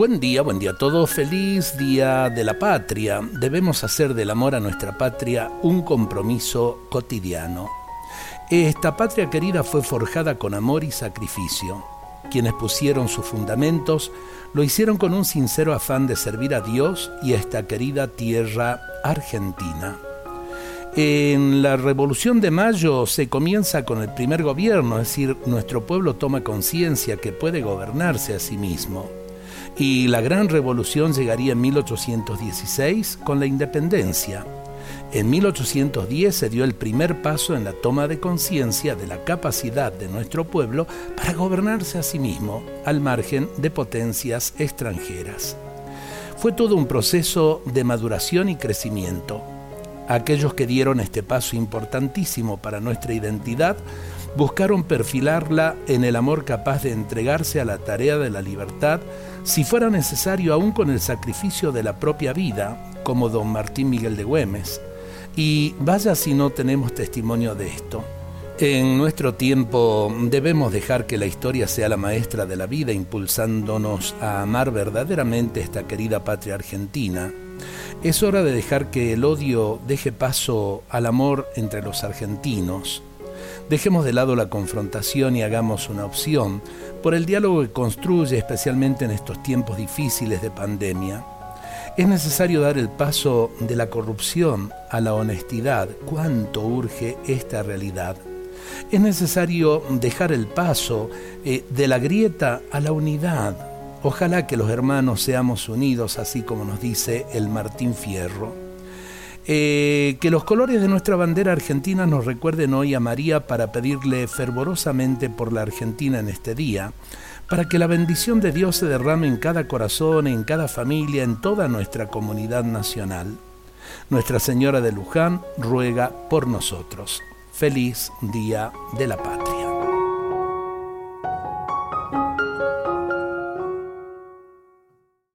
Buen día, buen día a todos, feliz día de la patria. Debemos hacer del amor a nuestra patria un compromiso cotidiano. Esta patria querida fue forjada con amor y sacrificio. Quienes pusieron sus fundamentos lo hicieron con un sincero afán de servir a Dios y a esta querida tierra argentina. En la Revolución de Mayo se comienza con el primer gobierno, es decir, nuestro pueblo toma conciencia que puede gobernarse a sí mismo y la gran revolución llegaría en 1816 con la independencia. En 1810 se dio el primer paso en la toma de conciencia de la capacidad de nuestro pueblo para gobernarse a sí mismo, al margen de potencias extranjeras. Fue todo un proceso de maduración y crecimiento. Aquellos que dieron este paso importantísimo para nuestra identidad buscaron perfilarla en el amor capaz de entregarse a la tarea de la libertad si fuera necesario aún con el sacrificio de la propia vida, como don Martín Miguel de Güemes. Y vaya si no tenemos testimonio de esto. En nuestro tiempo debemos dejar que la historia sea la maestra de la vida, impulsándonos a amar verdaderamente esta querida patria argentina. Es hora de dejar que el odio deje paso al amor entre los argentinos Dejemos de lado la confrontación y hagamos una opción por el diálogo que construye, especialmente en estos tiempos difíciles de pandemia. Es necesario dar el paso de la corrupción a la honestidad. ¿Cuánto urge esta realidad? Es necesario dejar el paso eh, de la grieta a la unidad. Ojalá que los hermanos seamos unidos, así como nos dice el Martín Fierro. Eh, que los colores de nuestra bandera argentina nos recuerden hoy a María para pedirle fervorosamente por la Argentina en este día, para que la bendición de Dios se derrame en cada corazón, en cada familia, en toda nuestra comunidad nacional. Nuestra Señora de Luján ruega por nosotros. Feliz Día de la Patria.